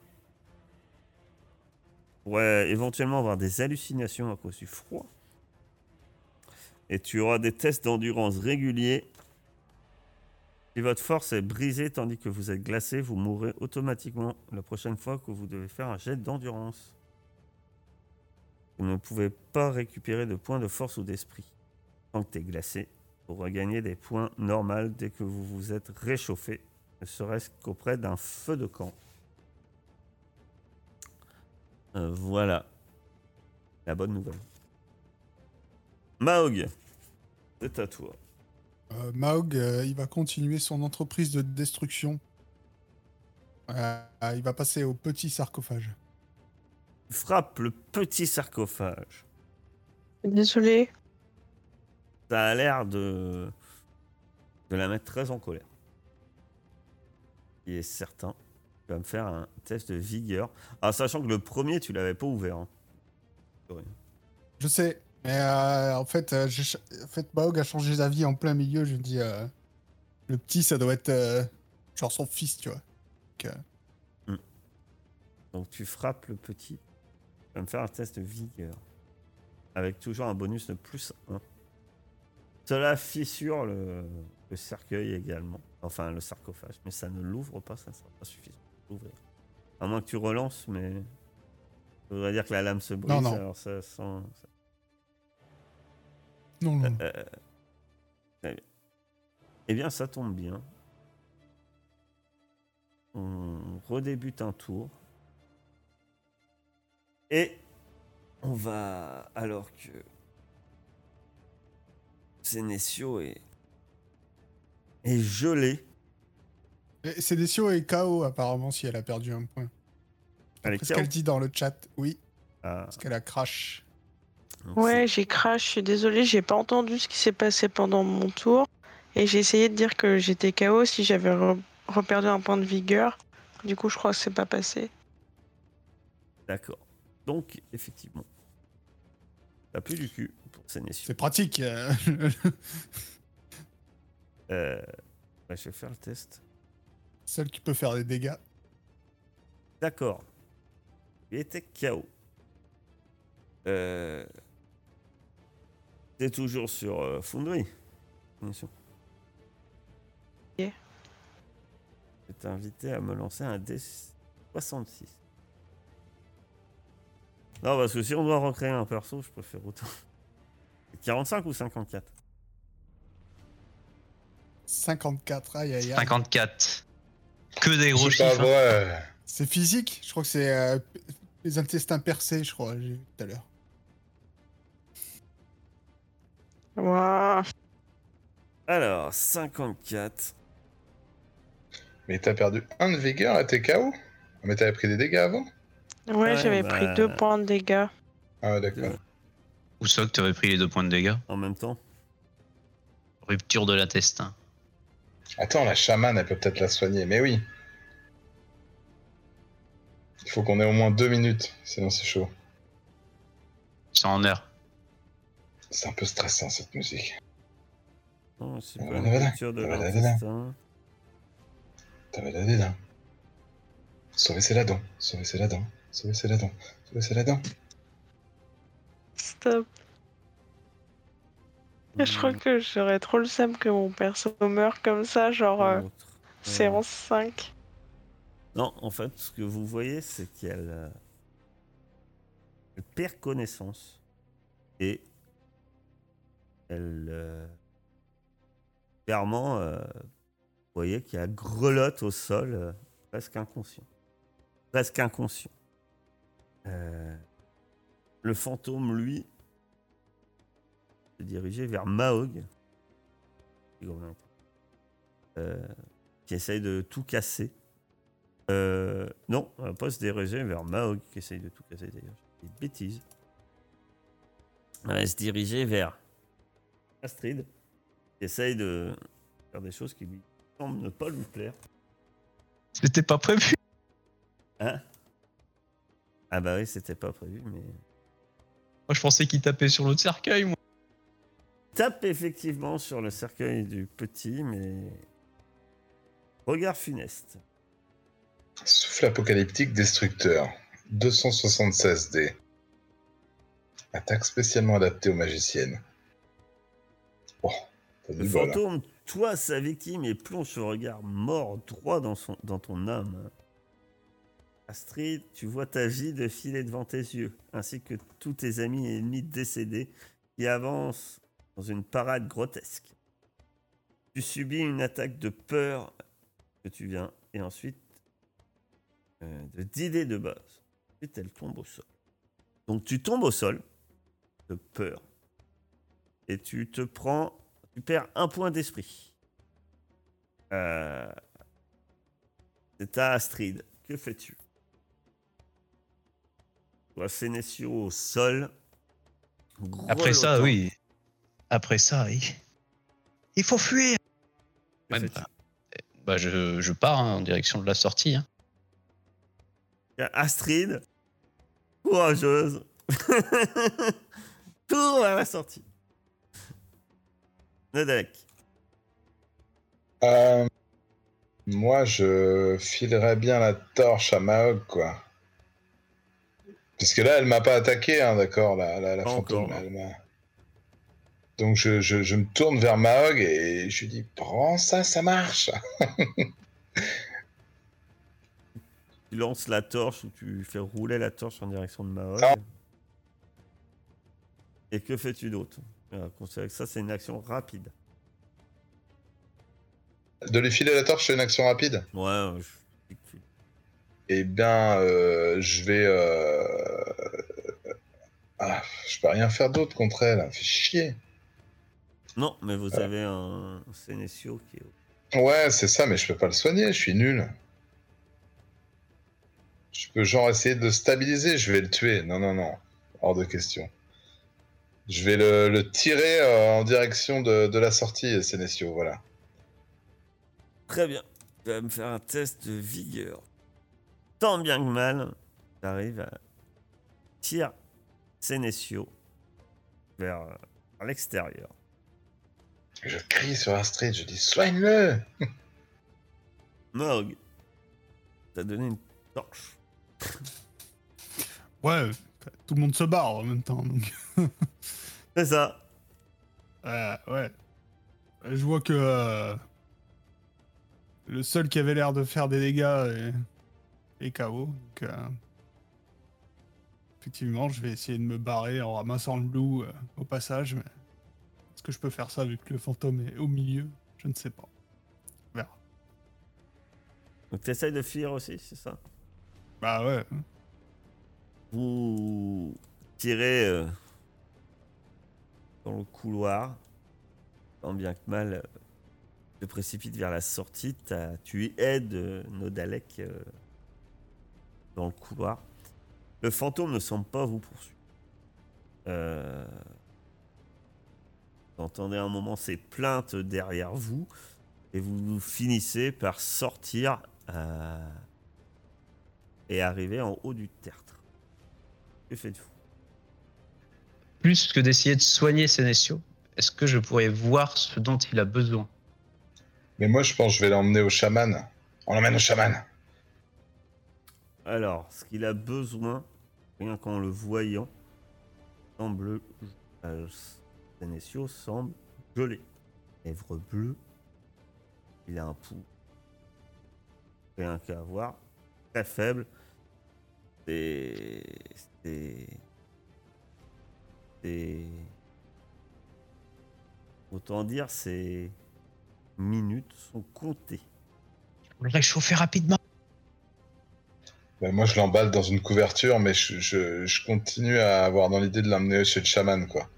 Pourrais éventuellement avoir des hallucinations à cause du froid. Et tu auras des tests d'endurance réguliers. Si votre force est brisée tandis que vous êtes glacé, vous mourrez automatiquement la prochaine fois que vous devez faire un jet d'endurance. Vous ne pouvez pas récupérer de points de force ou d'esprit. Tant que tu es glacé, pour regagner des points normaux dès que vous vous êtes réchauffé, ne serait-ce qu'auprès d'un feu de camp. Euh, voilà. La bonne nouvelle. Maog, c'est à toi. Euh, Mahog, euh, il va continuer son entreprise de destruction. Euh, il va passer au petit sarcophage. Tu frappes le petit sarcophage. Désolé. Ça a l'air de... de la mettre très en colère. Il est certain. Tu vas me faire un test de vigueur. Ah, sachant que le premier, tu l'avais pas ouvert. hein. Je sais, mais euh, en fait, euh, en fait, Mahog a changé d'avis en plein milieu. Je me dis, euh, le petit, ça doit être euh, genre son fils, tu vois. Donc, euh, Donc tu frappes le petit. Tu vas me faire un test de vigueur. Avec toujours un bonus de plus 1. Cela fissure le, le cercueil également. Enfin, le sarcophage. Mais ça ne l'ouvre pas, ça ne sera pas suffisant l'ouvrir. À moins que tu relances, mais. Ça voudrait dire que la lame se brise. Non, non. Alors ça sent. ça- non, non. Euh, très bien. Eh bien, ça tombe bien. On redébute un tour. Et on va, alors que Sénécio est. est gelé. Et Sédécio est KO apparemment si elle a perdu un point. Elle est ce qu'elle dit dans le chat. Oui, Ah, parce qu'elle a crash. donc Ouais, j'ai crash, je suis désolée, j'ai pas entendu ce qui s'est passé pendant mon tour. Et j'ai essayé de dire que j'étais KO si j'avais re- reperdu un point de vigueur. Du coup, je crois que c'est pas passé. c'est- D'accord. Donc, effectivement. T'as plus du cul pour Sénécio. C'est pratique. euh. Euh, ouais, je vais faire le test. Celle qui peut faire des dégâts. D'accord. Il était KO. Euh... T'es toujours sur euh, Foundry. Bien sûr. Ok. Je t'ai invité à me lancer un D66. Non, parce que si on doit recréer un perso, je préfère autant. <laughs> 45 ou 54 54, aïe aïe aïe. 54. Que des gros C'est pas chiffres. hein. vrai. C'est physique Je crois que c'est euh, les intestins percés, je crois, tout à l'heure. Waouh. Alors, 54. Mais t'as perdu un de vigueur et t'es KO Mais t'avais pris des dégâts avant? Ouais, Ouais, j'avais bah- pris deux points de dégâts. Ah ouais, d'accord. Où ça que tu avais pris les deux points de dégâts En même temps. Rupture de l'intestin. Attends, la chamane, elle peut peut-être la soigner, mais oui. Il faut qu'on ait au moins deux minutes, sinon c'est chaud. C'est en heure. C'est un peu stressant cette musique. Non, c'est pas une rupture de Voilà, voilà. l'intestin. T'avais la dents. Sauver ses ladons, sauver ses ladons, sauver ses ladons, sauver ses ladons. Stop. Je crois que j'aurais trop le seum que mon perso meure comme ça, genre euh, séance 5. Non, en fait, ce que vous voyez, c'est qu'elle elle perd connaissance et elle euh, clairement, euh, vous voyez qu'il a grelotte au sol, euh, presque inconscient, presque inconscient. Le fantôme, lui, se dirigeait vers Mahog, qui essaye de tout casser. Euh, non, on va pas se diriger vers Mahog qui essaye de tout casser d'ailleurs. Des bêtises. On va se diriger vers Astrid qui essaye de faire des choses qui lui semblent ne pas lui plaire. C'était pas prévu. Hein? Ah bah oui, c'était pas prévu, mais... Moi, je pensais qu'il tapait sur l'autre cercueil, moi. Tape effectivement sur le cercueil du petit, mais... Regard funeste. Souffle apocalyptique destructeur. 276 D. Attaque spécialement adaptée aux magiciennes. Oh, Le hein. fantôme toise sa victime et plonge ce regard mort droit dans, son, dans ton âme. Astrid, tu vois ta vie défiler devant tes yeux, ainsi que tous tes amis et ennemis décédés qui avancent dans une parade grotesque. Tu subis une attaque de peur que tu viens, et ensuite de- d'idées de base. Ensuite, elle tombe au sol. Donc tu tombes au sol de peur, et tu te prends tu perds un point d'esprit. Euh... C'est à Astrid. Que fais-tu? Tu vois Sénécio au sol. Après ça, oui. Après ça, oui. Il faut fuir. Ouais, bah, bah, je, je pars hein, en direction de la sortie. hein. Astrid, courageuse, <laughs> tour vers la sortie. Nedek, Euh, moi, je filerais bien la torche à Mahog, quoi. Parce que là, elle m'a pas attaqué, hein, d'accord, la, la, la Pas fantôme. encore, elle m'a- Donc je, je, je me tourne vers Mahog et je lui dis Prends ça, ça marche <laughs> tu lances la torche ou tu fais rouler la torche en direction de Mahog. Ah. Et que fais-tu d'autre? Ça, c'est une action rapide. De lui filer la torche, c'est une action rapide? Ouais, je Eh bien, euh, je vais. euh, Ah, je peux rien faire d'autre contre elle, me fait chier. Non, mais vous avez un Sénécio qui est. Ouais, c'est ça, mais je peux pas le soigner, je suis nul. Je peux genre essayer de le stabiliser, je vais le tuer. Non, non, non, hors de question. Je vais le, le tirer euh, en direction de, de la sortie, Sénécio, voilà. Très bien. Tu vas me faire un test de vigueur. Tant bien que mal, tu arrives à tirer Sénécio vers, euh, vers l'extérieur. Je crie sur Astrid, je dis soigne-le <laughs> Morg, t'as donné une torche. Ouais, tout le monde se barre en même temps. Donc, <laughs> C'est ça. euh, ouais. Je vois que euh, le seul qui avait l'air de faire des dégâts est, est KO. Donc, euh, effectivement, je vais essayer de me barrer en ramassant le loup euh, au passage. Mais est-ce que je peux faire ça vu que le fantôme est au milieu? Je ne sais pas. On verra. Donc t'essayes de fuir aussi, c'est ça? Bah ouais. Vous tirez euh, dans le couloir. Tant bien que mal, euh, te précipite vers la sortie. Tu aides euh, Nodalek dans le couloir. Le fantôme ne semble pas vous poursuivre. Euh, vous entendez un moment ses plaintes derrière vous et vous finissez par sortir euh, et arriver en haut du tertre. Que faites-vous? Plus que d'essayer de soigner Sénécio, est-ce que je pourrais voir ce dont il a besoin? Mais moi, je pense que je vais l'emmener au chaman. On l'emmène au chaman. Alors, ce qu'il a besoin, rien qu'en le voyant, semble. euh, Sénécio semble gelé. Lèvres bleues. Il a un pouls. Rien qu'à voir. Très faible. C'est. C'est. C'est. Autant dire, ces minutes sont comptées. On le réchauffer rapidement. Ben, moi, je l'emballe dans une couverture, mais je, je- je continue à avoir dans l'idée de l'emmener chez le chaman, quoi.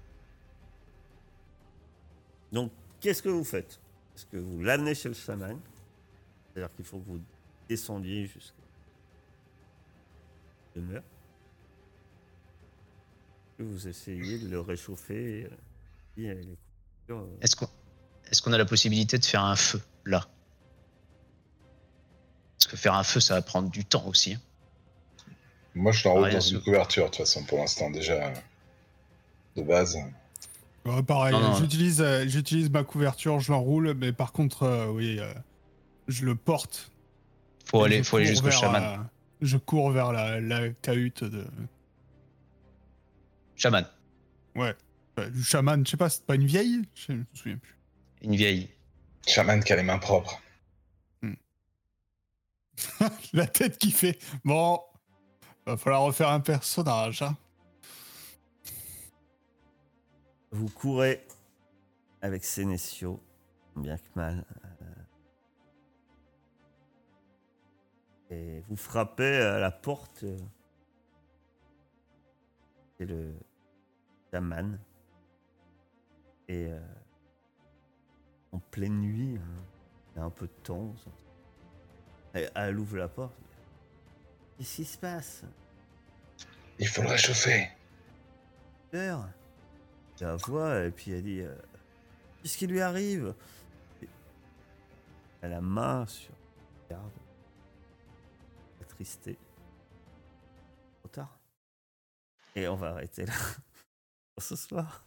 Donc, qu'est-ce que vous faites? Est-ce que vous l'amenez chez le chaman? C'est-à-dire qu'il faut que vous descendiez jusqu'à la demeure. Vous essayez de le réchauffer euh, euh, Est-ce qu'on est a la possibilité de faire un feu là? Parce que faire un feu, ça va prendre du temps aussi. hein. Moi, je l'enroule Rien dans une couverture, de toute façon, pour l'instant, déjà, de base. Ouais, pareil, j'utilise euh, j'utilise ma couverture, je l'enroule, mais par contre, euh, oui, euh, je le porte. Faut aller, faut aller jusqu'au chaman. Je cours vers la, la cahute de. Chaman, Ouais. euh, Du chaman, je sais pas, c'est pas une vieille? Je me souviens plus. une vieille. Chaman qui a les mains propres. <laughs> la tête qui fait. Bon, va falloir refaire un personnage. Hein. Vous courez avec Sénécio, bien que mal. Et vous frappez à la porte. euh, C'est le chaman. Et euh, en pleine nuit, hein, il y a un peu de temps. Elle, elle ouvre la porte. Qu'est-ce qui se passe? Il faut le réchauffer. peur. La voix, et puis elle dit euh, Qu'est-ce qui lui arrive? Elle a la main sur. Attristé. Tard. Et on va arrêter là <laughs> pour ce soir.